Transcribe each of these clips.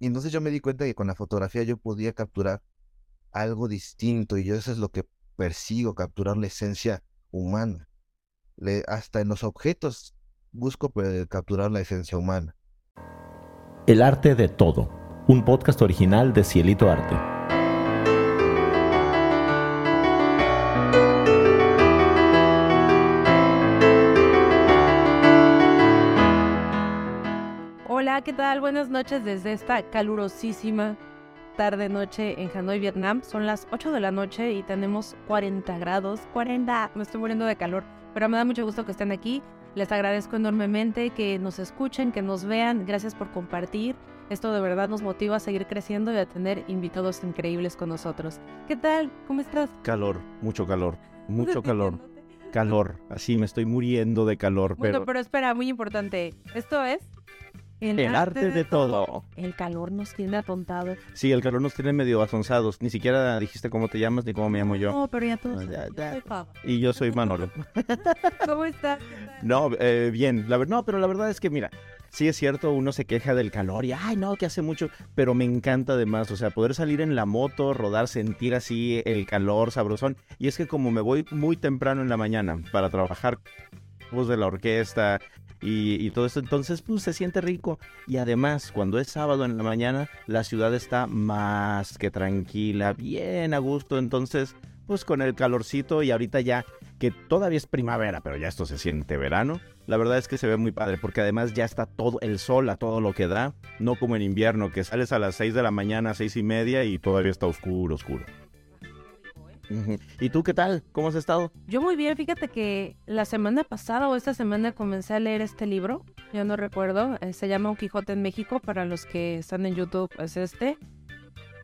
Y entonces yo me di cuenta que con la fotografía yo podía capturar algo distinto y yo eso es lo que persigo, capturar la esencia humana. hasta en los objetos busco pues, capturar la esencia humana. El arte de todo, un podcast original de Cielito Arte. Hola, ¿qué tal? Buenas noches desde esta calurosísima tarde-noche en Hanoi, Vietnam. Son las 8 de la noche y tenemos 40 grados. 40, me estoy muriendo de calor, pero me da mucho gusto que estén aquí. Les agradezco enormemente que nos escuchen, que nos vean. Gracias por compartir. Esto de verdad nos motiva a seguir creciendo y a tener invitados increíbles con nosotros. ¿Qué tal? ¿Cómo estás? Calor, mucho calor, mucho calor. Calor, así me estoy muriendo de calor. Bueno, pero espera, muy importante. Esto es el, arte, de, todo. El calor nos tiene atontados. Sí, el calor nos tiene medio asonzados. Ni siquiera dijiste cómo te llamas ni cómo me llamo yo. No, pero ya todos. Y yo soy Manolo. ¿Cómo estás? No, eh, bien. La, no, pero la verdad es que, mira, sí es cierto, uno se queja del calor y, ay, no, que hace mucho, pero me encanta además, o sea, poder salir en la moto, rodar, sentir así el calor sabrosón. Y es que como me voy muy temprano en la mañana para trabajar voz de la orquesta, y, todo esto. Entonces, pues se siente rico. Y además, cuando es sábado en la mañana, la ciudad está más que tranquila, bien a gusto. Entonces, pues con el calorcito y ahorita ya que todavía es primavera, pero ya esto se siente verano. La verdad es que se ve muy padre porque además ya está todo el sol a todo lo que da, no como en invierno que sales a las 6 de la mañana, seis y media y todavía está oscuro, oscuro. ¿Y tú qué tal? ¿Cómo has estado? Yo muy bien, fíjate que la semana pasada o esta semana comencé a leer este libro, yo no recuerdo, eh, se llama Un Quijote en México, para los que están en YouTube es este.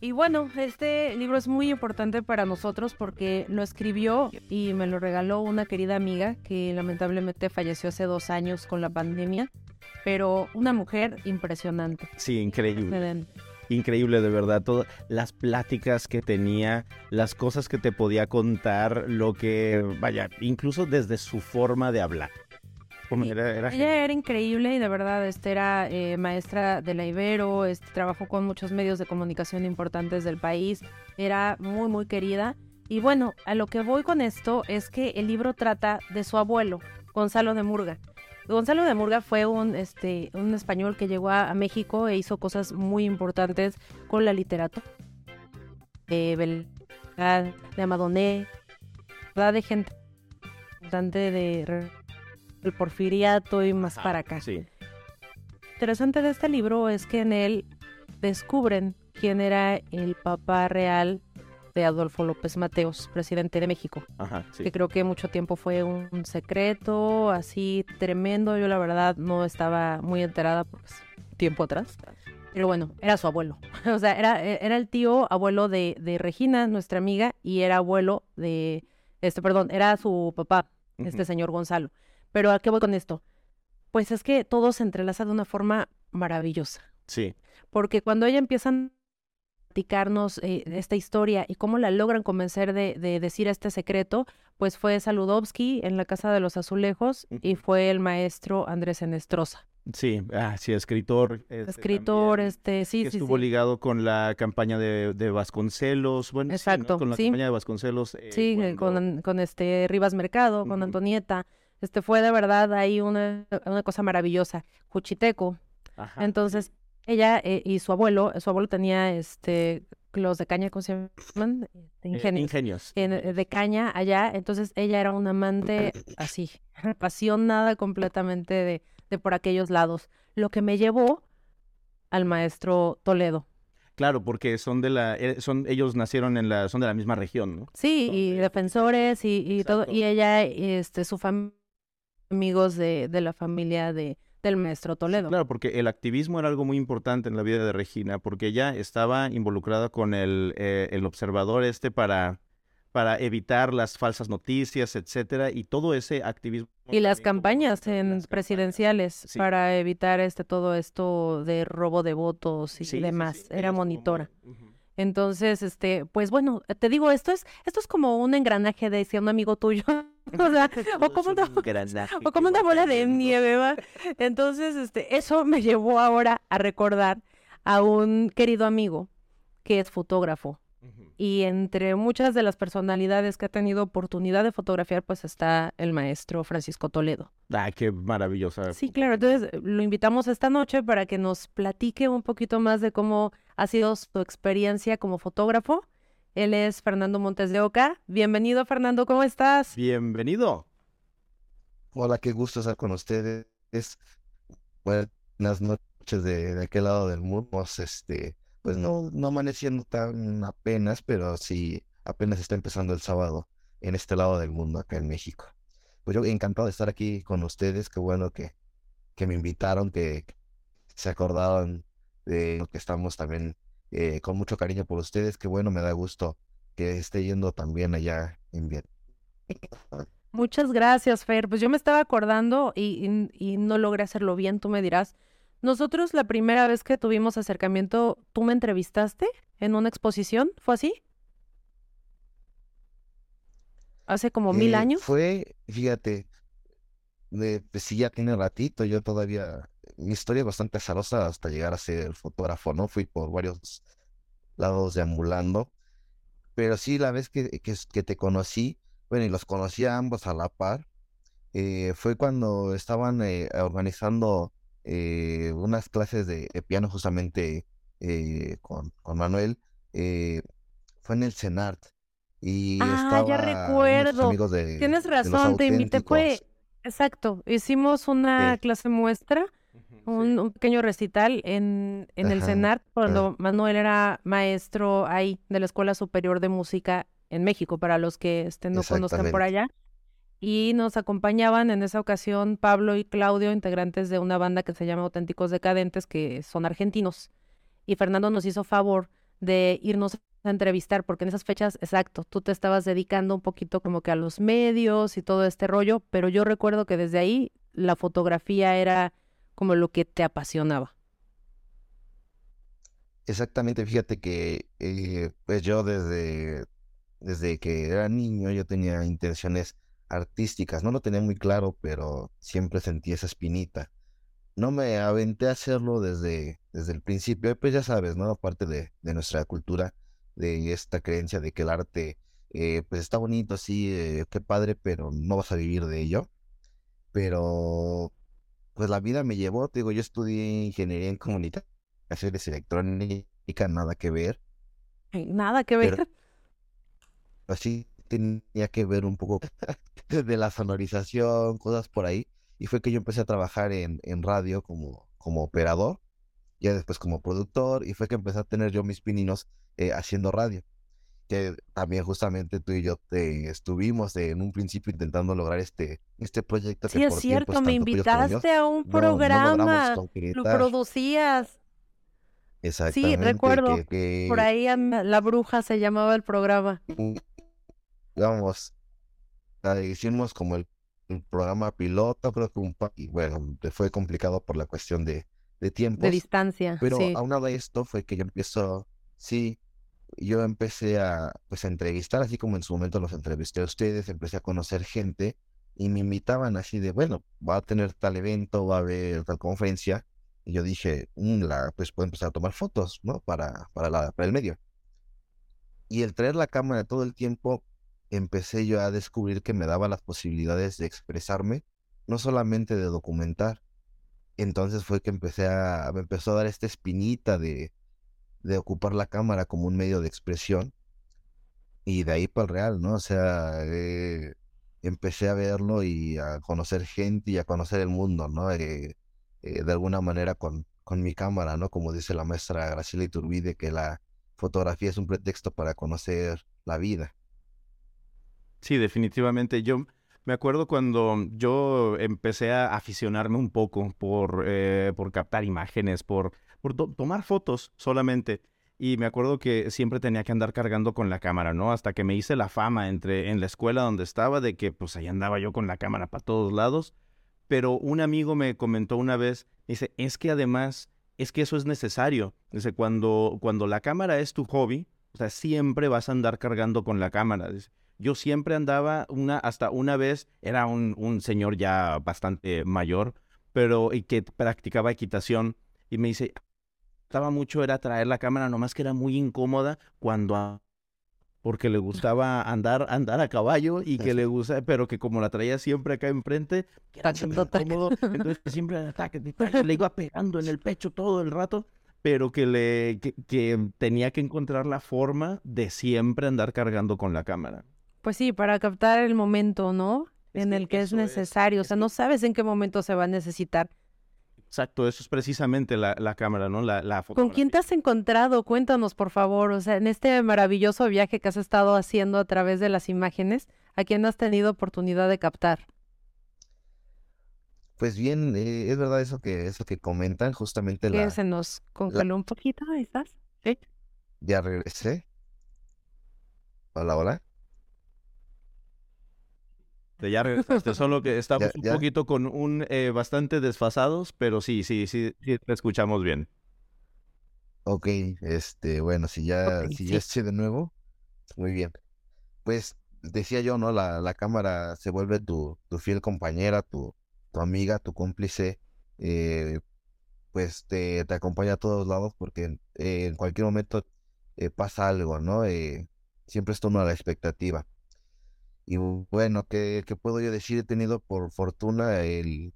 Y bueno, este libro es muy importante para nosotros porque lo escribió y me lo regaló una querida amiga que lamentablemente falleció hace dos años con la pandemia, pero una mujer impresionante. Sí, increíble increíble de verdad, todas las pláticas que tenía, las cosas que te podía contar, lo que, vaya, incluso desde su forma de hablar. Era, ella era increíble y de verdad este, era eh, maestra de la Ibero, este, trabajó con muchos medios de comunicación importantes del país, era muy muy querida. Y bueno, a lo que voy con esto es que el libro trata de su abuelo, Gonzalo de Murga. Gonzalo de Murga fue un, este, un español que llegó a, México e hizo cosas muy importantes con la literatura. De de Amadoné, de gente importante de el porfiriato y más para acá. Sí. Interesante de este libro es que en él descubren quién era el papá real de Adolfo López Mateos, presidente de México. Que creo que mucho tiempo fue un, secreto así tremendo. Yo la verdad no estaba muy enterada porque es tiempo atrás. Pero bueno, era su abuelo. o sea, era, era el tío abuelo de, de, Regina, nuestra amiga, y era abuelo de, este, perdón, era su papá, este señor Gonzalo. Pero ¿a qué voy con esto? Pues es que todo se entrelaza de una forma maravillosa. Sí. Porque cuando ella empiezan platicarnos eh, esta historia y cómo la logran convencer de, decir este secreto, pues fue Saludowski en la Casa de los Azulejos y fue el maestro Andrés Enestrosa. Sí, ah, sí, escritor. Este, escritor, este, sí, que sí. Estuvo ligado con la campaña de, Vasconcelos, bueno, Exacto, con la campaña de Vasconcelos. Eh, sí, con, con, este Rivas Mercado, con Antonieta. Este fue de verdad ahí una, una cosa maravillosa. Cuchiteco. Entonces, ella eh, y su abuelo, su abuelo tenía este los de caña, ¿cómo se llaman? Eh, ingenios. ingenios. Eh, de caña allá, entonces ella era una amante así, apasionada completamente de, de por aquellos lados, lo que me llevó al maestro Toledo. Claro, porque son de la, son, ellos nacieron en la, son de la misma región, ¿no? Sí, y defensores y, y todo, y ella, este, su familia, amigos de, de la familia de, del maestro Toledo. claro, porque el activismo era algo muy importante en la vida de Regina, porque ella estaba involucrada con el, eh, el observador este para, para evitar las falsas noticias, etcétera, y todo ese activismo. Y las campañas en presidenciales para evitar este todo esto de robo de votos y demás. era monitora. Entonces, este, pues bueno, te digo, esto es, esto es como un engranaje de si un amigo tuyo o sea, o como, una, o como una bola de nieve, ¿va? Entonces, este, eso me llevó ahora a recordar a un querido amigo que es fotógrafo. Y entre muchas de las personalidades que ha tenido oportunidad de fotografiar, pues está el maestro Francisco Toledo. Ah, qué maravillosa. Sí, claro. Entonces lo invitamos esta noche para que nos platique un poquito más de cómo ha sido su experiencia como fotógrafo. Él es Fernando Montes de Oca. Bienvenido, Fernando, ¿cómo estás? Bienvenido. Hola, qué gusto estar con ustedes. Buenas noches de, de aquel lado del mundo. Este, pues no, no amaneciendo tan apenas, pero sí apenas está empezando el sábado en este lado del mundo, acá en México. Pues yo encantado de estar aquí con ustedes, qué bueno que, que me invitaron, que se acordaron de lo que estamos también eh, con mucho cariño por ustedes, qué bueno, me da gusto que esté yendo también allá en Vietnam. Muchas gracias, Fer. Pues yo me estaba acordando y, y no logré hacerlo bien, tú me dirás. Nosotros la primera vez que tuvimos acercamiento, ¿tú me entrevistaste en una exposición? ¿Fue así? ¿Hace como mil eh, años? Fue, fíjate, pues sí, ya tiene ratito, yo todavía, mi historia es bastante azarosa hasta llegar a ser fotógrafo, ¿no? Fui por varios lados deambulando, pero sí, la vez que, que, te conocí, bueno, y los conocí a ambos a la par, eh, fue cuando estaban eh, organizando eh, unas clases de, piano justamente eh, con, con, Manuel. Eh, fue en el CENART. Y ah, ya recuerdo. Tienes razón, te invité. Fue, exacto, hicimos una clase muestra, un, pequeño recital en, en el CENART cuando Manuel era maestro ahí de la Escuela Superior de Música en México, para los que estén no conozcan por allá y nos acompañaban en esa ocasión Pablo y Claudio, integrantes de una banda que se llama Auténticos Decadentes, que son argentinos. Y Fernando nos hizo favor de irnos a entrevistar, porque en esas fechas, exacto, tú te estabas dedicando un poquito como que a los medios y todo este rollo, pero yo recuerdo que desde ahí la fotografía era como lo que te apasionaba. Exactamente, fíjate que eh, pues yo desde, desde que era niño yo tenía intenciones artísticas. No lo tenía muy claro, pero siempre sentí esa espinita. No me aventé a hacerlo desde, desde el principio, pues ya sabes, ¿no? Aparte de, de nuestra cultura, de esta creencia de que el arte, eh, pues está bonito, sí, eh, qué padre, pero no vas a vivir de ello. Pero, pues la vida me llevó, te digo, yo estudié ingeniería en comunicaciones electrónicas, nada que ver. Nada que ver. así tenía que ver un poco de la sonorización, cosas por ahí. Y fue que yo empecé a trabajar en, en radio como, como operador, ya después como productor, y fue que empecé a tener yo mis pininos eh, haciendo radio. Que también justamente tú y yo te estuvimos en un principio intentando lograr este, este proyecto. Sí, es cierto, me invitaste a un programa, lo producías. Exactamente. Sí, recuerdo. Por ahí La Bruja se llamaba el programa. Digamos, la hicimos como el, programa piloto, creo que un y bueno, fue complicado por la cuestión de, de tiempo. De distancia. Pero a aún de esto fue que yo empiezo, sí, yo empecé a pues a entrevistar, así como en su momento los entrevisté a ustedes, empecé a conocer gente y me invitaban así de, bueno, va a tener tal evento, va a haber tal conferencia. Y yo dije, mm, la, pues puedo empezar a tomar fotos, ¿no? Para, para, la, para el medio. Y el traer la cámara todo el tiempo empecé yo a descubrir que me daba las posibilidades de expresarme, no solamente de documentar. Entonces fue que empecé a, me empezó a dar esta espinita de, de ocupar la cámara como un medio de expresión. Y de ahí para el real, ¿no? O sea, eh, empecé a verlo y a conocer gente y a conocer el mundo, ¿no? Eh, eh, de alguna manera con, con mi cámara, ¿no? Como dice la maestra Graciela Iturbide, que la fotografía es un pretexto para conocer la vida. Sí, definitivamente. Yo me acuerdo cuando yo empecé a aficionarme un poco por, eh, por captar imágenes, por, por tomar fotos solamente. Y me acuerdo que siempre tenía que andar cargando con la cámara, ¿no? Hasta que me hice la fama entre, en la escuela donde estaba de que pues ahí andaba yo con la cámara para todos lados. Pero un amigo me comentó una vez, dice, es que además, es que eso es necesario. Dice, cuando, cuando la cámara es tu hobby, o sea, siempre vas a andar cargando con la cámara. Dice, yo siempre andaba, una, hasta una vez, era un, un señor ya bastante mayor, pero y que practicaba equitación, y me dice, gustaba mucho era traer la cámara, nomás que era muy incómoda cuando porque le gustaba andar andar a caballo y que le gusta, pero que como la traía siempre acá enfrente, era incómodo, entonces siempre ataque, le iba pegando en el pecho todo el rato, pero que le que, tenía que encontrar la forma de siempre andar cargando con la cámara. Pues sí, para captar el momento, ¿no? en el que es necesario, o sea, no sabes en qué momento se va a necesitar. Exacto, eso es precisamente la, cámara, ¿no? La, la ¿Con quién te has encontrado? Cuéntanos, por favor. O sea, en este maravilloso viaje que has estado haciendo a través de las imágenes, ¿a quién has tenido oportunidad de captar? Pues bien, eh, es verdad eso que eso que comentan, justamente la... se nos congeló un poquito, ¿estás? Sí. Ya regresé. Hola, hola ya regresaste, solo que estamos un poquito con un eh, bastante desfasados, pero sí, sí, sí, sí, te escuchamos bien. Ok, este, bueno, si ya, si ya estoy de nuevo, muy bien. Pues decía yo, ¿no? La, la cámara se vuelve tu, tu fiel compañera, tu, tu amiga, tu cómplice, eh, pues te, te, acompaña a todos lados porque eh, en cualquier momento pasa algo, ¿no? siempre está uno a la expectativa. Y bueno, ¿qué, puedo yo decir? He tenido por fortuna el,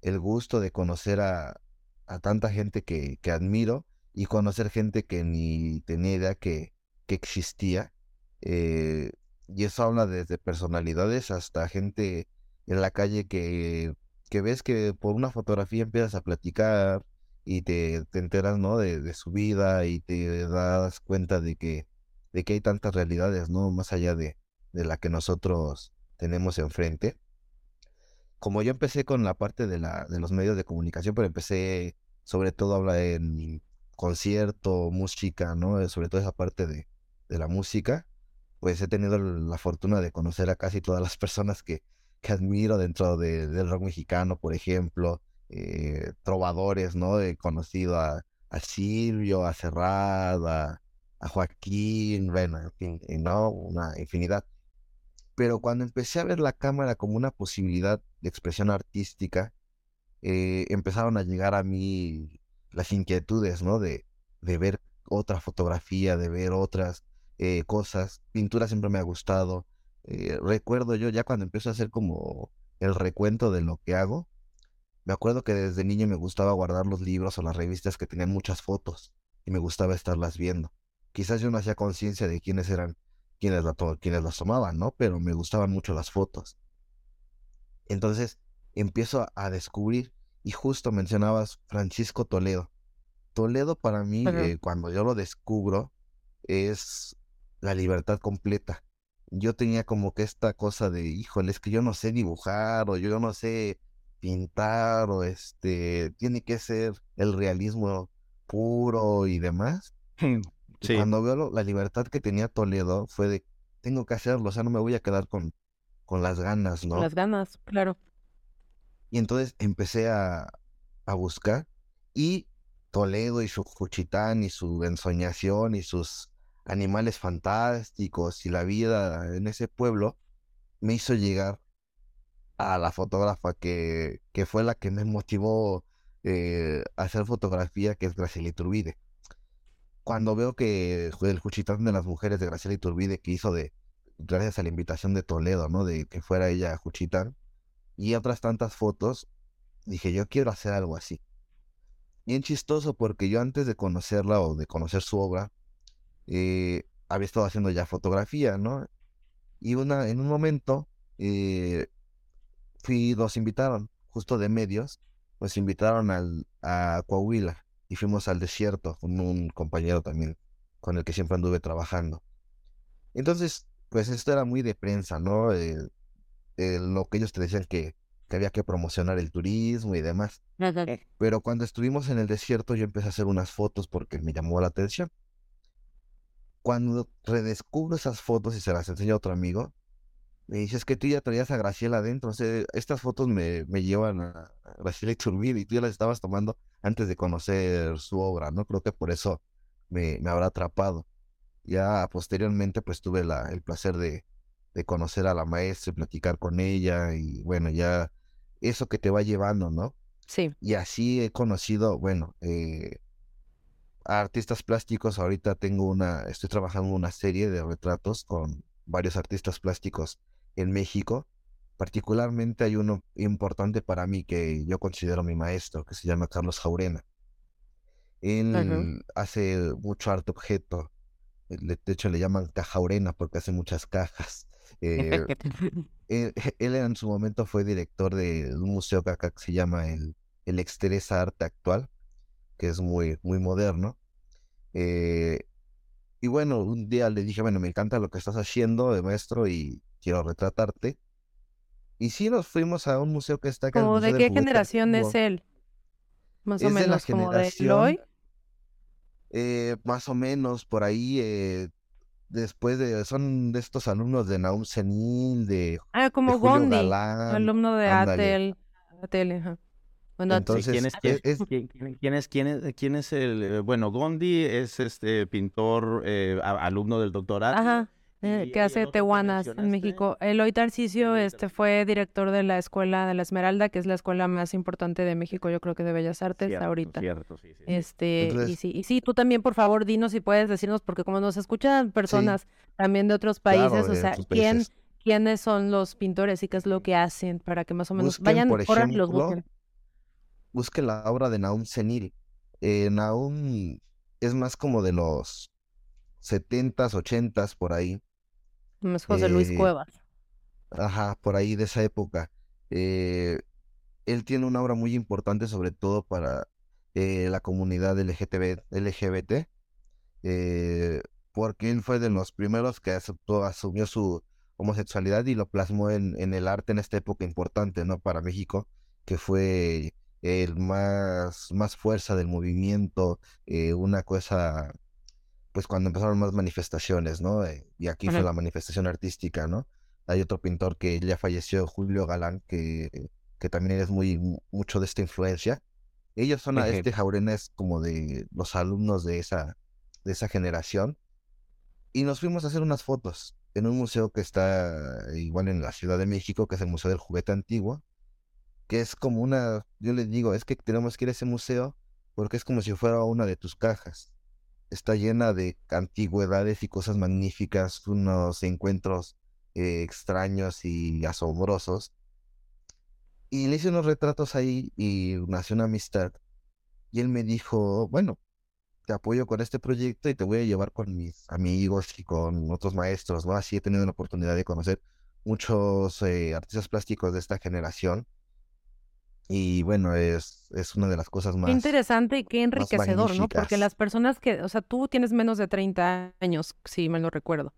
el gusto de conocer a, a tanta gente que, que, admiro y conocer gente que ni tenía idea que, que existía. Eh, y eso habla desde personalidades hasta gente en la calle que, que ves que por una fotografía empiezas a platicar y te, te enteras ¿no? de, de, su vida y te das cuenta de que, de que hay tantas realidades, ¿no? Más allá de, de la que nosotros tenemos enfrente. Como yo empecé con la parte de, la, de los medios de comunicación, pero empecé sobre todo a hablar en concierto, música, ¿no? Eh, sobre todo esa parte de, de la música, pues he tenido la fortuna de conocer a casi todas las personas que, que admiro dentro del rock mexicano, por ejemplo, eh, trovadores, ¿no? He conocido a, a Silvio, a Serrada, a Joaquín, bueno, en fin, ¿no? Una infinidad. Pero cuando empecé a ver la cámara como una posibilidad de expresión artística, eh, empezaron a llegar a mí las inquietudes, ¿no? De, de ver otra fotografía, de ver otras eh, cosas. Pintura siempre me ha gustado. Eh, recuerdo yo ya cuando empiezo a hacer como el recuento de lo que hago, me acuerdo que desde niño me gustaba guardar los libros o las revistas que tenían muchas fotos y me gustaba estarlas viendo. Quizás yo no hacía conciencia de quiénes eran quienes, la quienes las tomaban, ¿no? Pero me gustaban mucho las fotos. Entonces empiezo a, descubrir, y justo mencionabas Francisco Toledo. Toledo para mí, eh, cuando yo lo descubro, es la libertad completa. Yo tenía como que esta cosa de, híjole, es que yo no sé dibujar o yo no sé pintar o este, tiene que ser el realismo puro y demás. Cuando veo la libertad que tenía Toledo, fue de, tengo que hacerlo, o sea, no me voy a quedar con, con las ganas, ¿no? Las ganas, claro. Y entonces empecé a, a buscar y Toledo y su Juchitán y su ensoñación y sus animales fantásticos y la vida en ese pueblo me hizo llegar a la fotógrafa que, que fue la que me motivó eh, a hacer fotografía, que es Graciela Iturbide cuando veo que el Juchitán de las mujeres de Graciela Iturbide que hizo de, gracias a la invitación de Toledo, ¿no? De que fuera ella Juchitán, y otras tantas fotos, dije, yo quiero hacer algo así. Bien chistoso porque yo antes de conocerla o de conocer su obra, eh, había estado haciendo ya fotografía, ¿no? Y una, en un momento, eh, fui, nos invitaron, justo de medios, nos invitaron al, a Coahuila y fuimos al desierto con un compañero también con el que siempre anduve trabajando. Entonces, pues esto era muy de prensa, ¿no? lo que ellos te decían que, que, había que promocionar el turismo y demás. Pero cuando estuvimos en el desierto yo empecé a hacer unas fotos porque me llamó la atención. Cuando redescubro esas fotos y se las enseño a otro amigo, me dice, es que tú ya traías a Graciela adentro. O sea, estas fotos me, me llevan a Graciela Iturbide y tú ya las estabas tomando antes de conocer su obra, ¿no? Creo que por eso me, me habrá atrapado. Ya posteriormente, pues tuve la, el placer de, de conocer a la maestra y platicar con ella y bueno, ya eso que te va llevando, ¿no? Sí. Y así he conocido, bueno, eh, artistas plásticos, ahorita tengo una, estoy trabajando una serie de retratos con varios artistas plásticos en México. Particularmente hay uno importante para mí que yo considero mi maestro, que se llama Carlos Jaurena. Él hace mucho arte objeto. De hecho, le llaman cajaurena porque hace muchas cajas. Eh, él, en su momento fue director de un museo que acá se llama el, el Exteresa Arte Actual, que es muy, muy moderno. Eh, y bueno, un día le dije, bueno, me encanta lo que estás haciendo de maestro y quiero retratarte. Y sí nos fuimos a un museo que está acá. ¿Como de qué generación es él? Más o menos, como de Loy. Eh, más o menos por ahí, eh, después de, son de estos alumnos de Naum Senil, de. Ah, como Gondi, alumno de Atel. Atel bueno, Entonces, ¿quién es, quién, es, quién, es, quién, es, quién es el, eh, bueno, Gondi es este pintor, eh, alumno del doctorado. Ajá, eh, que hace tehuanas en México. Eloy Tarcisio este, fue director de la Escuela de la Esmeralda, que es la escuela más importante de México, yo creo que de Bellas Artes ahorita. Cierto, sí, sí. Este, y, sí, y sí, tú también, por favor, dinos si puedes decirnos, porque como nos escuchan personas también de otros países, o sea, ¿quién, ¿quiénes son los pintores y qué es lo que hacen para que más o menos vayan, por ejemplo, los busquen? busque la obra de Naum Senil. Eh, Naum es más como de los 70s, 80s, por ahí. José Luis eh, Cuevas. Ajá, por ahí de esa época. Eh, él tiene una obra muy importante, sobre todo para la comunidad LGTB, LGBT, porque él fue de los primeros que aceptó, asumió su homosexualidad y lo plasmó en, en el arte en esta época importante, ¿no? Para México, que fue el más, más fuerza del movimiento, eh, una cosa, pues cuando empezaron más manifestaciones, ¿no? Eh, y aquí fue la manifestación artística, ¿no? Hay otro pintor que ya falleció, Julio Galán, que, que también es muy, mucho de esta influencia. Ellos son, a este Jaurena es como de los alumnos de esa, de esa generación. Y nos fuimos a hacer unas fotos en un museo que está igual en la Ciudad de México, que es el Museo del Juguete Antiguo que es como una, yo les digo, es que tenemos que ir a ese museo porque es como si fuera una de tus cajas. Está llena de antigüedades y cosas magníficas, unos encuentros eh, extraños y asombrosos. Y le hice unos retratos ahí y nació una amistad. Y él me dijo, bueno, te apoyo con este proyecto y te voy a llevar con mis amigos y con otros maestros, ¿no? Así he tenido la oportunidad de conocer muchos eh, artistas plásticos de esta generación y bueno, es, es una de las cosas más. Qué interesante y qué enriquecedor, ¿no? Porque las personas que, o sea, tú tienes menos de 30 años, si mal no recuerdo.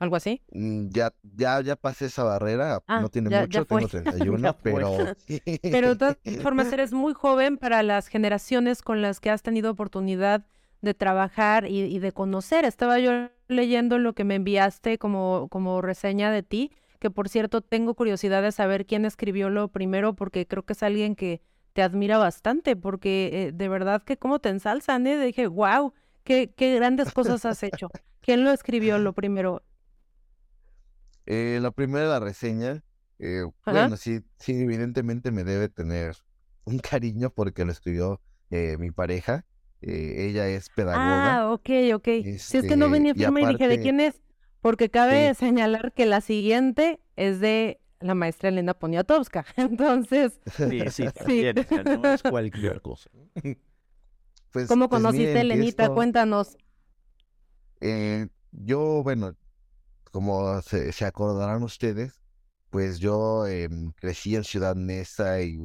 ¿Algo así? Mm, ya, ya, ya pasé esa barrera, ah, no tiene mucho, tengo 31, pero... pero de todas formas eres muy joven para las generaciones con las que has tenido oportunidad de trabajar y, y de conocer. Estaba yo leyendo lo que me enviaste como, como reseña de ti que por cierto tengo curiosidad de saber quién escribió lo primero, porque creo que es alguien que te admira bastante, porque eh, de verdad que cómo te ensalzan, ¿eh? Dije, wow, qué, qué grandes cosas has hecho. ¿Quién lo escribió lo primero? Eh, la primera, la reseña, eh, bueno, sí, sí, evidentemente me debe tener un cariño porque lo escribió eh, mi pareja. ella es pedagoga. Ah, ok, ok. si es que no venía firme y dije, ¿de quién es? Porque cabe señalar que la siguiente es de la maestra Elena Poniatowska. Entonces. Sí, sí, sí. no es cualquier cosa. Pues, ¿Cómo pues conociste a Elenita? Cuéntanos. Eh, yo, bueno, como se, acordarán ustedes, pues yo em, crecí en Ciudad Neza y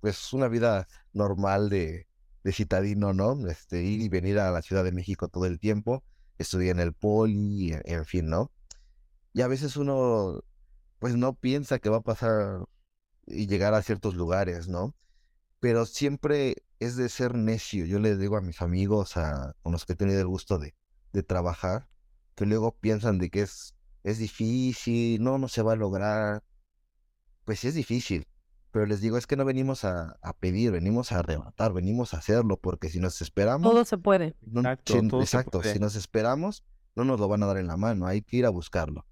pues una vida normal de, de citadino, ¿no? Este, ir y venir a la Ciudad de México todo el tiempo estudié en el poli, en, fin, ¿no? Y a veces uno, pues no piensa que va a pasar y llegar a ciertos lugares, ¿no? Pero siempre es de ser necio. Yo les digo a mis amigos, a, con los que he tenido el gusto de, de trabajar, que luego piensan de que es, es difícil, no, no se va a lograr. Pues es difícil, pero les digo, es que no venimos a, pedir, venimos a arrebatar, venimos a hacerlo, porque si nos esperamos... Todo se puede. exacto, si, nos esperamos, no nos lo van a dar en la mano, hay que ir a buscarlo.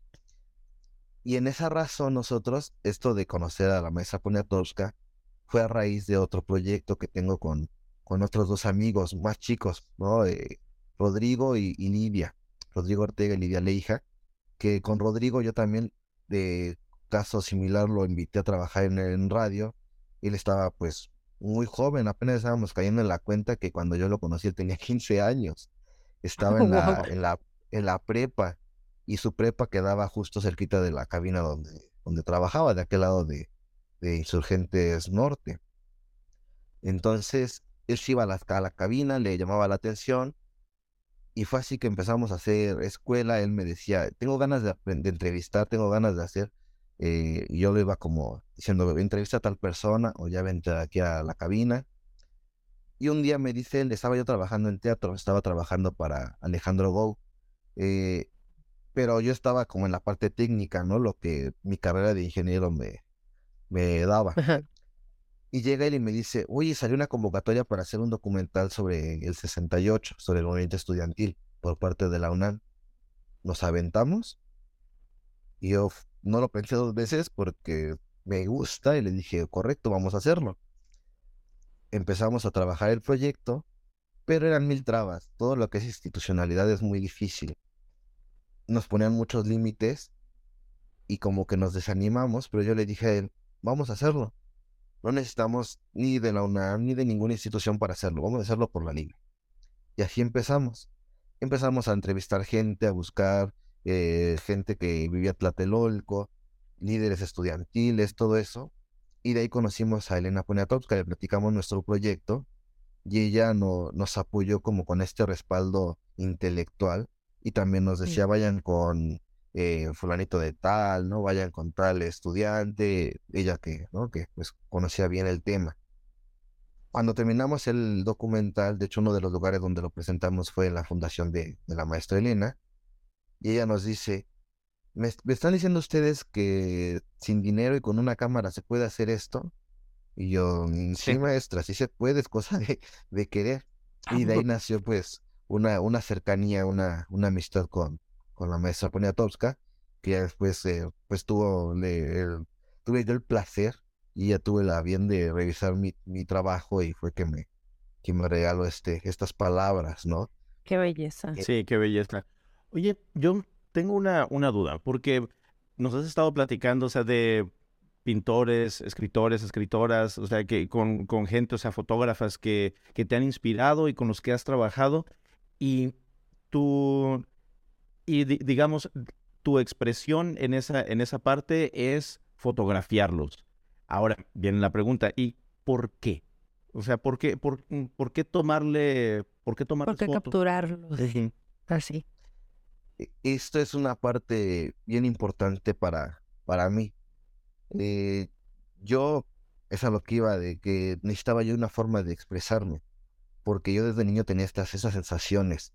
Y en esa razón nosotros, esto de conocer a la maestra Poniatowska, fue a raíz de otro proyecto que tengo con, con otros dos amigos más chicos, ¿no? Eh, Rodrigo y, Lidia, Rodrigo Ortega y Lidia Leija, que con Rodrigo yo también de caso similar lo invité a trabajar en, en radio. Él estaba pues muy joven, apenas estábamos cayendo en la cuenta que cuando yo lo conocí él tenía 15 años. Estaba en la, en la, en la prepa y su prepa quedaba justo cerquita de la cabina donde, donde trabajaba, de aquel lado de, de Insurgentes Norte. Entonces, él se iba a la, a la cabina, le llamaba la atención y fue así que empezamos a hacer escuela. Él me decía, tengo ganas de, de entrevistar, tengo ganas de hacer. Eh, yo le iba como diciendo, entrevista a tal persona o ya vente aquí a la cabina. Y un día me dice él, estaba yo trabajando en teatro, estaba trabajando para Alejandro Gou. Eh, pero yo estaba como en la parte técnica, ¿no? Lo que mi carrera de ingeniero me, me daba. Y llega él y me dice, oye, salió una convocatoria para hacer un documental sobre el 68, sobre el movimiento estudiantil por parte de la UNAM. ¿Nos aventamos? Y yo no lo pensé dos veces porque me gusta y le dije, correcto, vamos a hacerlo. Empezamos a trabajar el proyecto, pero eran mil trabas. Todo lo que es institucionalidad es muy difícil. Nos ponían muchos límites y como que nos desanimamos, pero yo le dije a él, vamos a hacerlo. No necesitamos ni de la UNAM ni de ninguna institución para hacerlo, vamos a hacerlo por la libre. Y así empezamos. Empezamos a entrevistar gente, a buscar eh, gente que vivía Tlatelolco, líderes estudiantiles, todo eso. Y de ahí conocimos a Elena Poniatowska, le platicamos nuestro proyecto y ella no, nos apoyó como con este respaldo intelectual y también nos decía vayan con eh, fulanito de tal, ¿no? Vayan con tal estudiante, ella que, ¿no? Que pues conocía bien el tema. Cuando terminamos el documental, de hecho uno de los lugares donde lo presentamos fue en la fundación de, de la maestra Elena, y ella nos dice, ¿Me, están diciendo ustedes que sin dinero y con una cámara se puede hacer esto? Y yo, mm, sí, maestra, sí se puede, es cosa de, de querer. Y de ahí nació pues una, una cercanía, una, una amistad con, con la maestra Poniatowska, que ya después eh, pues tuvo, le, tuve yo el placer y ya tuve la bien de revisar mi, mi trabajo y fue que me, que me regaló este, estas palabras, ¿no? Qué belleza. Eh, sí, qué belleza. Oye, yo tengo una, una duda, porque nos has estado platicando, o sea, de pintores, escritores, escritoras, o sea, que con, con gente, o sea, fotógrafas que, que te han inspirado y con los que has trabajado. Y tú, y digamos, tu expresión en esa, en esa parte es fotografiarlos. Ahora viene la pregunta, ¿y por qué? O sea, ¿por qué, por, por qué tomarle, por qué tomar ¿Por qué capturarlos? Así. E, esto es una parte bien importante para, para mí. Eh, yo, es a lo que iba, de que necesitaba yo una forma de expresarme, porque yo desde niño tenía estas, esas sensaciones.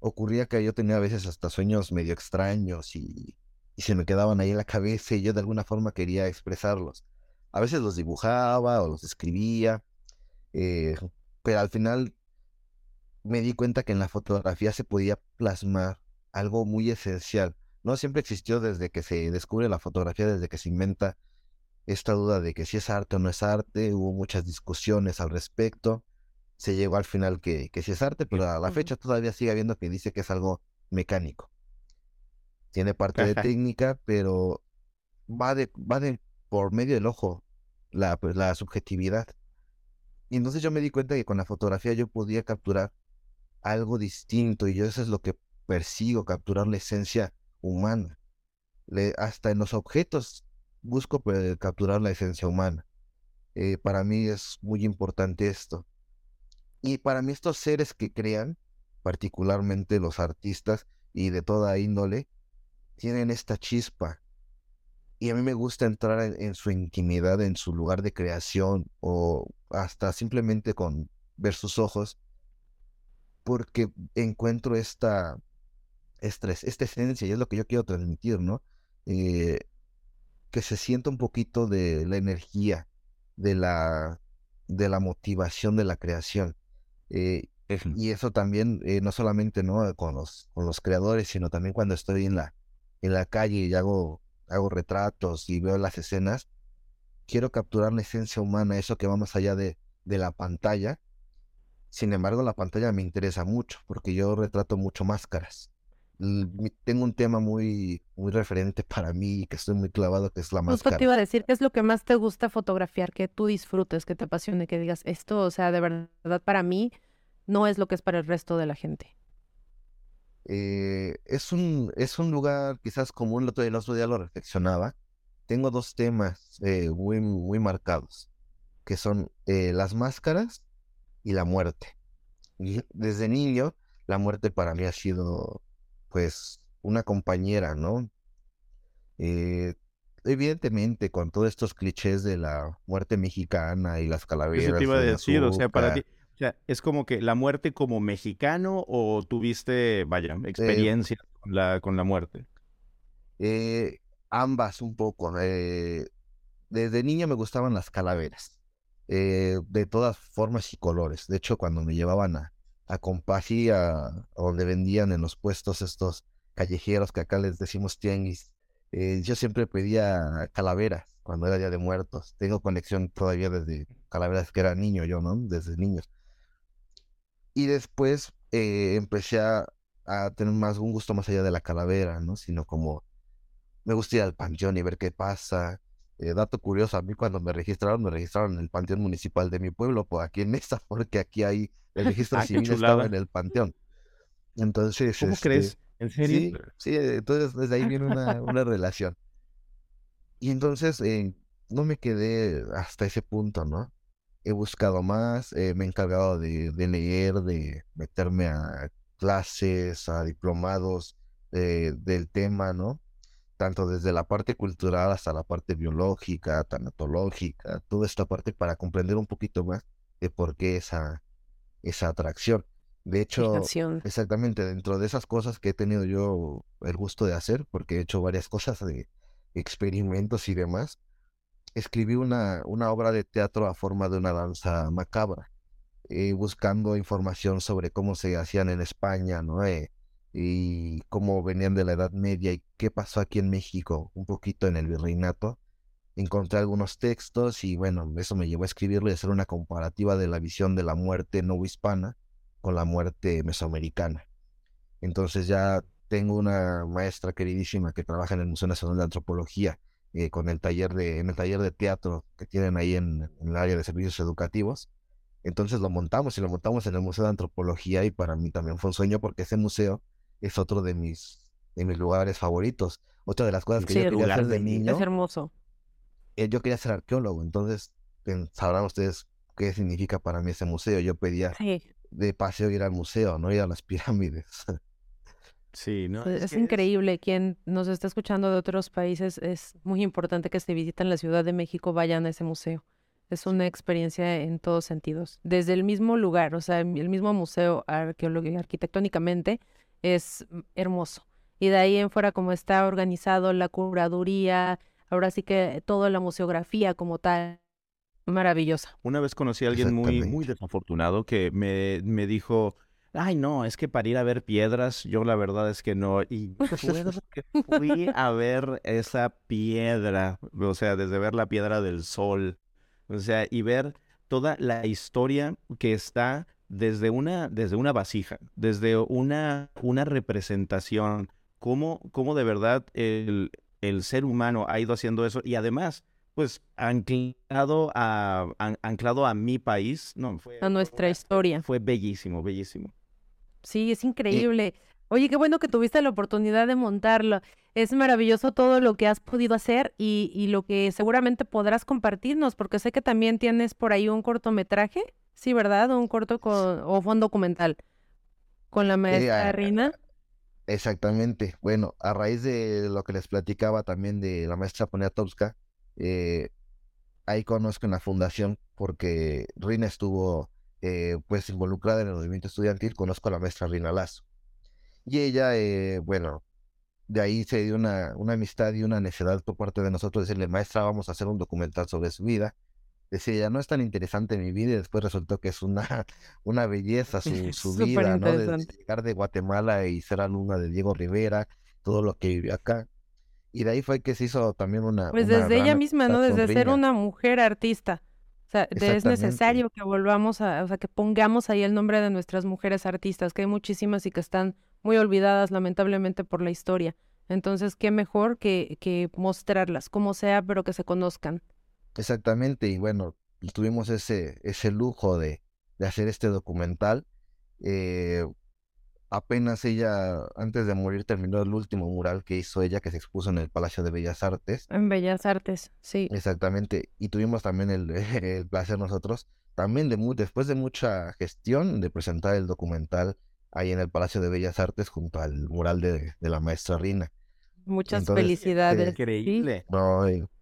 Ocurría que yo tenía a veces hasta sueños medio extraños y, y se me quedaban ahí en la cabeza y yo de alguna forma quería expresarlos. A veces los dibujaba o los escribía, eh, pero al final me di cuenta que en la fotografía se podía plasmar algo muy esencial. No siempre existió desde que se descubre la fotografía, desde que se inventa esta duda de que si es arte o no es arte. Hubo muchas discusiones al respecto. Se llegó al final que, que si es arte, pero a la fecha todavía sigue habiendo que dice que es algo mecánico. Tiene parte de técnica, pero va de, va de por medio del ojo la, pues, la subjetividad. Y entonces yo me di cuenta que con la fotografía yo podía capturar algo distinto y yo eso es lo que persigo capturar la esencia humana. hasta en los objetos busco capturar la esencia humana. Eh, para mí es muy importante esto. Y para mí estos seres que crean, particularmente los artistas y de toda índole, tienen esta chispa. Y a mí me gusta entrar en su intimidad, en su lugar de creación o hasta simplemente con ver sus ojos, porque encuentro esta, esta, esta esencia, y es lo que yo quiero transmitir, ¿no? Eh, que se sienta un poquito de la energía, de la, de la motivación de la creación. Eh, y eso también, eh, no solamente ¿no? Con, los, con los creadores, sino también cuando estoy en la, en la calle y hago, hago retratos y veo las escenas, quiero capturar la esencia humana, eso que va más allá de, de la pantalla, Sin embargo, la pantalla me interesa mucho porque yo retrato mucho máscaras. Tengo un tema muy, muy referente para mí y que estoy muy clavado, que es la máscara. te iba a decir, ¿qué es lo que más te gusta fotografiar? Que tú disfrutes, que te apasione, que digas, esto, o sea, de verdad para mí no es lo que es para el resto de la gente. Eh, es, un, es un lugar quizás común, el otro, el otro día lo reflexionaba. Tengo dos temas eh, muy, muy marcados, que son eh, las máscaras y la muerte. Y desde niño, la muerte para mí ha sido, pues, una compañera, ¿no? evidentemente, con todos estos clichés de la muerte mexicana y las calaveras. Eso te iba a decir, o sea, para ti, sea, ¿es como que la muerte como mexicano o tuviste, vaya, eh, experiencia con, la, con la muerte? Eh, ambas un poco. Eh, desde niño me gustaban las calaveras, de todas formas y colores. De hecho, cuando me llevaban a, a Compasi, a, donde vendían en los puestos estos callejeros que acá les decimos tianguis, yo siempre pedía calaveras cuando era Día de Muertos. Tengo conexión todavía desde calaveras que era niño yo, ¿no? Desde niños. Y después eh, empecé a, tener más un gusto más allá de la calavera, ¿no? Sino como me gusta ir al panteón y ver qué pasa. Eh, dato curioso, a mí cuando me registraron, me registraron en el panteón municipal de mi pueblo, pues aquí en esta, porque aquí hay el registro ah, civil estaba en el panteón. Entonces, ¿cómo este, crees? ¿En serio? Sí, entonces desde ahí viene una, una relación. Y entonces eh, no me quedé hasta ese punto, ¿no? he buscado más, eh, me he encargado de, leer, de meterme a clases, a diplomados del tema, ¿no? Tanto desde la parte cultural hasta la parte biológica, tanatológica, toda esta parte para comprender un poquito más de por qué esa, esa atracción. De hecho, exactamente, dentro de esas cosas que he tenido yo el gusto de hacer, porque he hecho varias cosas de experimentos y demás, escribí una, una obra de teatro a forma de una danza macabra, eh, buscando información sobre cómo se hacían en España, ¿no? Eh, y cómo venían de la Edad Media y qué pasó aquí en México, un poquito en el virreinato. Encontré algunos textos y bueno, eso me llevó a escribirlo y hacer una comparativa de la visión de la muerte no hispana con la muerte mesoamericana. Entonces ya tengo una maestra queridísima que trabaja en el Museo Nacional de Antropología eh, con el taller de, en el taller de teatro que tienen ahí en, el área de servicios educativos. Entonces lo montamos y lo montamos en el Museo de Antropología y para mí también fue un sueño porque ese museo es otro de mis, de mis lugares favoritos. Otra de las cosas que yo quería hacer de niño. Es hermoso. Eh, yo quería ser arqueólogo, entonces sabrán ustedes qué significa para mí ese museo. Yo pedía de paseo ir al museo, no ir a las pirámides. Sí, ¿no? Pues, es, increíble. Quien nos está escuchando de otros países, es muy importante que se visiten la Ciudad de México, vayan a ese museo. Es una experiencia en todos sentidos. Desde el mismo lugar, o sea, el mismo museo arqueológico arquitectónicamente es hermoso. Y de ahí en fuera, como está organizado la curaduría, ahora sí que toda la museografía como tal, maravillosa. Una vez conocí a alguien muy, muy desafortunado que me, me dijo, Ay, no, es que para ir a ver piedras, yo la verdad es que no. Y que fui a ver esa piedra, o sea, desde ver la piedra del sol, o sea, y ver toda la historia que está desde una, desde una vasija, desde una, una representación, cómo, cómo de verdad el, el ser humano ha ido haciendo eso y además pues anclado a, anclado a mi país, no, fue, a nuestra historia. Fue bellísimo, bellísimo. Sí, es increíble. Oye, qué bueno que tuviste la oportunidad de montarlo. Es maravilloso todo lo que has podido hacer y, y lo que seguramente podrás compartirnos, porque sé que también tienes por ahí un cortometraje, sí, ¿verdad? Un corto con, o un documental con la maestra Rina. Exactamente. Bueno, a raíz de lo que les platicaba también de la maestra Poniatowska, eh, ahí conozco en la fundación porque Rina estuvo eh, pues involucrada en el movimiento estudiantil, conozco a la maestra Rina Lazo. Y ella, eh, bueno, de ahí se dio una, una amistad y una necesidad por parte de nosotros, decirle, maestra, vamos a hacer un documental sobre su vida. Decía ella, no es tan interesante mi vida, y después resultó que es una, una belleza su, su vida, ¿no? De, llegar de Guatemala y ser alumna de Diego Rivera, todo lo que vivió acá. Y de ahí fue que se hizo también una. Pues desde ella misma, ¿no? Desde ser una mujer artista O sea, es necesario que volvamos a, o sea, que pongamos ahí el nombre de nuestras mujeres artistas, que hay muchísimas y que están muy olvidadas lamentablemente por la historia. Entonces, qué mejor que, que mostrarlas, como sea, pero que se conozcan. Exactamente, y bueno, tuvimos ese, ese lujo de, de hacer este documental. Eh, apenas ella, antes de morir, terminó el último mural que hizo ella, que se expuso en el Palacio de Bellas Artes. En Bellas Artes, sí. Exactamente. Y tuvimos también el, placer nosotros, también de después de mucha gestión, de presentar el documental ahí en el Palacio de Bellas Artes junto al mural de, de la maestra Rina. Muchas felicidades. Increíble.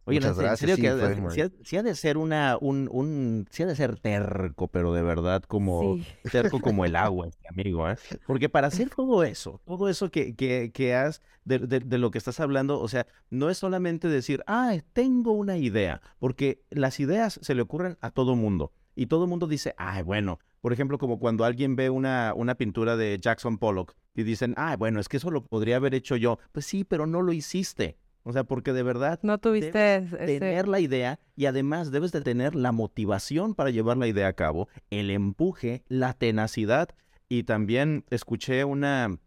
Oye, en serio que sí, ha, de ser una, un, un, sí ha de ser terco, pero de verdad como terco como el agua, este amigo, ¿eh? Porque para hacer todo eso, todo eso que, que, que has, de, de, lo que estás hablando, o sea, no es solamente decir, ah, tengo una idea, porque las ideas se le ocurren a todo mundo. Y todo mundo dice, ah, bueno, por ejemplo, como cuando alguien ve una, una pintura de Jackson Pollock y dicen, ah, bueno, es que eso lo podría haber hecho yo. Pues sí, pero no lo hiciste. O sea, porque de verdad no tuviste tener la idea y además debes de tener la motivación para llevar la idea a cabo, el empuje, la tenacidad y también escuché una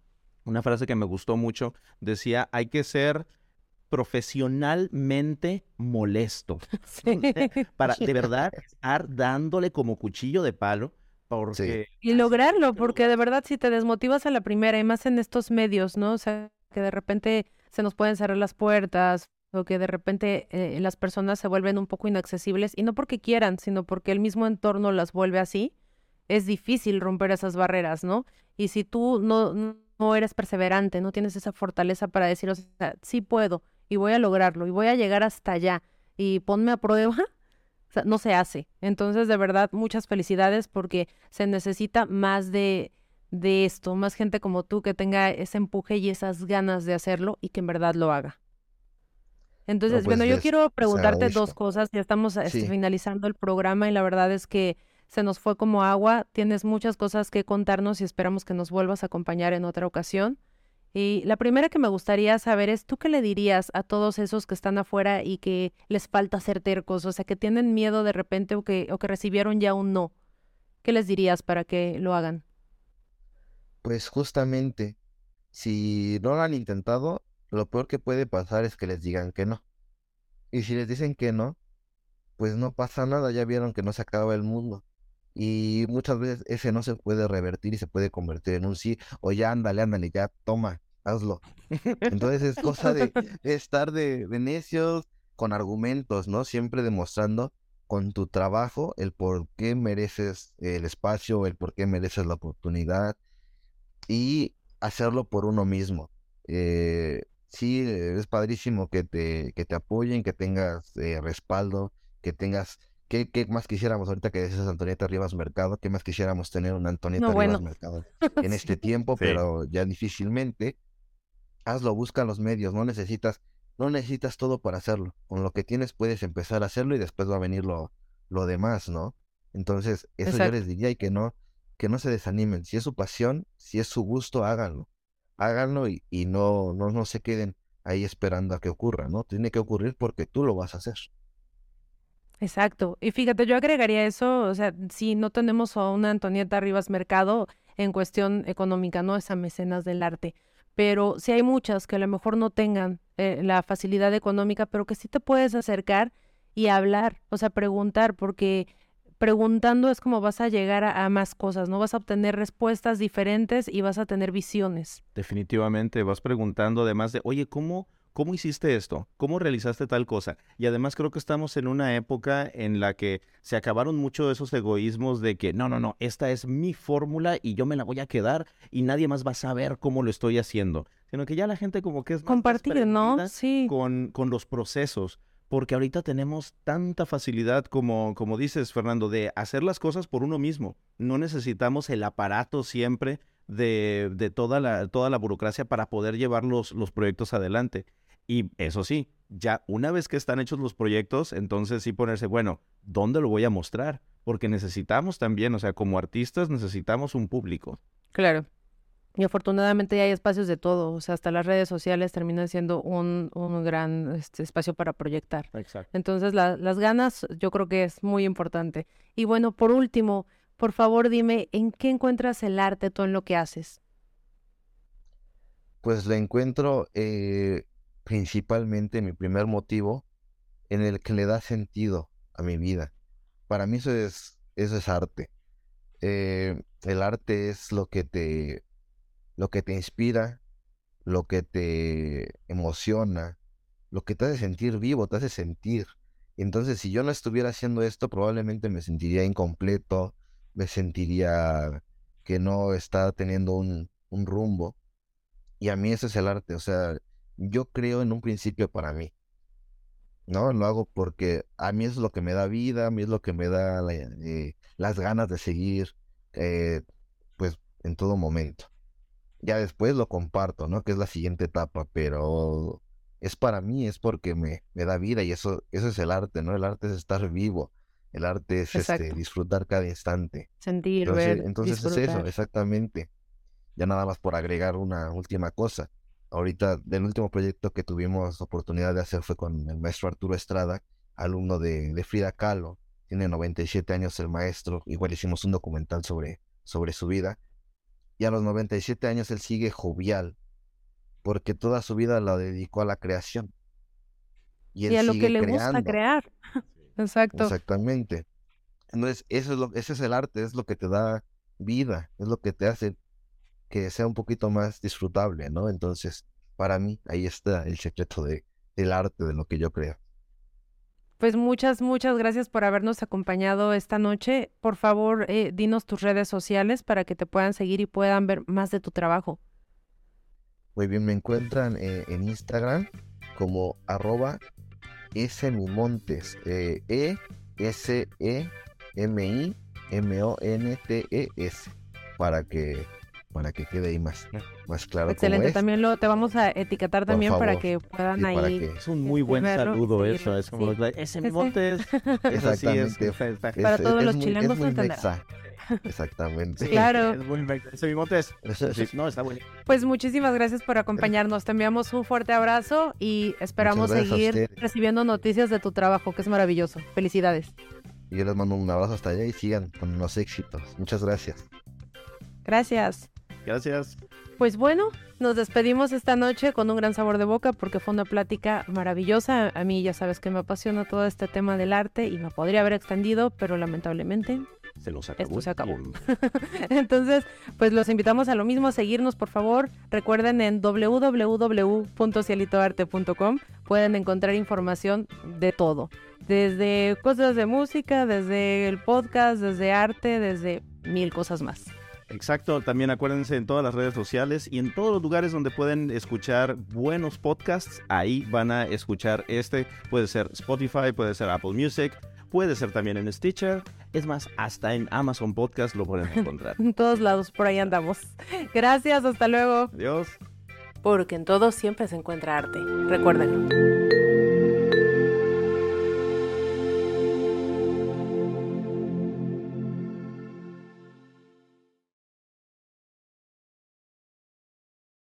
una frase que me gustó mucho, decía, hay que ser profesionalmente molesto. para de verdad estar dándole como cuchillo de palo porque... Y lograrlo, porque de verdad si te desmotivas a la primera y más en estos medios, ¿no? O sea, que de repente se nos pueden cerrar las puertas o que de repente eh, las personas se vuelven un poco inaccesibles y no porque quieran, sino porque el mismo entorno las vuelve así, es difícil romper esas barreras, ¿no? Y si tú no, no eres perseverante, no tienes esa fortaleza para decir, o sea, sí puedo y voy a lograrlo y voy a llegar hasta allá y ponme a prueba, o sea, no se hace. Entonces, de verdad, muchas felicidades porque se necesita más de de esto, más gente como tú que tenga ese empuje y esas ganas de hacerlo y que en verdad lo haga. Entonces, pues, bueno, yo quiero preguntarte dos cosas, ya estamos este, finalizando el programa y la verdad es que se nos fue como agua, tienes muchas cosas que contarnos y esperamos que nos vuelvas a acompañar en otra ocasión. Y la primera que me gustaría saber es, ¿tú qué le dirías a todos esos que están afuera y que les falta ser tercos, o sea, que tienen miedo de repente o que, o que recibieron ya un no? ¿Qué les dirías para que lo hagan? Pues justamente, si no lo han intentado, lo peor que puede pasar es que les digan que no. Y si les dicen que no, pues no pasa nada, ya vieron que no se acaba el mundo. Y muchas veces ese no se puede revertir y se puede convertir en un sí, o ya ándale, ándale, ya toma, hazlo. Entonces es cosa de, estar de, de, necios con argumentos, ¿no? Siempre demostrando con tu trabajo el por qué mereces el espacio, el por qué mereces la oportunidad, y hacerlo por uno mismo. Eh, sí, es padrísimo que te, que te apoyen, que tengas eh, respaldo, que tengas... ¿Qué, ¿Qué, más quisiéramos ahorita que dices Antonieta Rivas Mercado? ¿Qué más quisiéramos tener una Antonieta Rivas Mercado en este tiempo? Pero ya difícilmente. Hazlo, busca los medios, no necesitas, no necesitas todo para hacerlo. Con lo que tienes puedes empezar a hacerlo y después va a venir lo, lo demás, ¿no? Entonces, eso yo les diría y que no, que no se desanimen. Si es su pasión, si es su gusto, háganlo. Háganlo y, y no, no, no se queden ahí esperando a que ocurra, ¿no? Tiene que ocurrir porque tú lo vas a hacer. Exacto. Y fíjate, yo agregaría eso, o sea, si no tenemos a una Antonieta Rivas Mercado en cuestión económica, no esa mecenas del arte, pero si hay muchas que a lo mejor no tengan eh, la facilidad económica, pero que sí te puedes acercar y hablar, o sea, preguntar, porque preguntando es como vas a llegar a, más cosas, ¿no? Vas a obtener respuestas diferentes y vas a tener visiones. Definitivamente, vas preguntando además de, oye, ¿cómo, ¿cómo hiciste esto? ¿Cómo realizaste tal cosa? Y además creo que estamos en una época en la que se acabaron mucho de esos egoísmos de que, no, no, no, esta es mi fórmula y yo me la voy a quedar y nadie más va a saber cómo lo estoy haciendo. Sino que ya la gente como que es... Compartir, ¿no? Sí. Con, con los procesos porque ahorita tenemos tanta facilidad como, como dices, Fernando, de hacer las cosas por uno mismo. No necesitamos el aparato siempre de, de toda, la, toda la burocracia para poder llevar los, los proyectos adelante. Y eso sí, ya una vez que están hechos los proyectos, entonces sí ponerse, bueno, ¿dónde lo voy a mostrar? Porque necesitamos también, o sea, como artistas necesitamos un público. Claro. Y afortunadamente ya hay espacios de todo, o sea, hasta las redes sociales terminan siendo un, un gran este, espacio para proyectar. Exacto. Entonces, las ganas yo creo que es muy importante. Y bueno, por último, por favor dime, ¿en qué encuentras el arte tú en lo que haces? Pues lo encuentro eh, principalmente mi primer motivo en el que le da sentido a mi vida. Para mí eso es, eso es arte. Eh, el arte es lo que te lo que te inspira, lo que te emociona, lo que te hace sentir vivo, te hace sentir. Entonces, si yo no estuviera haciendo esto, probablemente me sentiría incompleto, me sentiría que no está teniendo un, un rumbo. Y a mí ese es el arte, o sea, yo creo en un principio para mí. ¿no? Lo hago porque a mí es lo que me da vida, a mí es lo que me da eh, las ganas de seguir, eh, pues, en todo momento. Ya después lo comparto, ¿no? Que es la siguiente etapa, pero es para mí, es porque me, me da vida y eso, eso es el arte, ¿no? El arte es estar vivo, el arte es este, disfrutar cada instante. Sentir, entonces, ver, Entonces es eso, exactamente. Ya nada más por agregar una última cosa. Ahorita, del último proyecto que tuvimos oportunidad de hacer fue con el maestro Arturo Estrada, alumno de, de Frida Kahlo. Tiene 97 años el maestro. Igual hicimos un documental sobre, sobre su vida y a los 97 años él sigue jovial, porque toda su vida la dedicó a la creación. Y, a lo que le gusta crear. Exacto. Exactamente. Entonces, eso es lo, ese es el arte, es lo que te da vida, es lo que te hace que sea un poquito más disfrutable, ¿no? Entonces, para mí, ahí está el secreto de, del arte, de lo que yo creo. Pues muchas, muchas gracias por habernos acompañado esta noche. Por favor, eh, dinos tus redes sociales para que te puedan seguir y puedan ver más de tu trabajo. Muy bien, me encuentran eh, en Instagram como arroba smimontes, eh, E S E M I M O N T E S, para que para que quede ahí más, más claro. Excelente, también lo te vamos a etiquetar también para que puedan ahí. Es un muy buen saludo eso, es como ese monte es, Exactamente. para todos los chilangos Exactamente. Claro. Ese mi monte es. No, está bueno. Pues muchísimas gracias por acompañarnos. Te enviamos un fuerte abrazo y esperamos seguir recibiendo noticias de tu trabajo, que es maravilloso. Felicidades. Y yo les mando un abrazo hasta allá y sigan con los éxitos. Muchas gracias. Gracias. Gracias. Pues bueno, nos despedimos esta noche con un gran sabor de boca porque fue una plática maravillosa. A mí ya sabes que me apasiona todo este tema del arte y me podría haber extendido, pero lamentablemente se nos acabó. Esto se acabó. Entonces, pues los invitamos a lo mismo, a seguirnos por favor. Recuerden en www.cielitoarte.com pueden encontrar información de todo. Desde cosas de música, desde el podcast, desde arte, desde mil cosas más. Exacto, también acuérdense en todas las redes sociales y en todos los lugares donde pueden escuchar buenos podcasts, ahí van a escuchar este. Puede ser Spotify, puede ser Apple Music, puede ser también en Stitcher. Es más, hasta en Amazon Podcast lo pueden encontrar. en todos lados, por ahí andamos. Gracias, hasta luego. Adiós. Porque en todo siempre se encuentra arte. Recuérdenlo.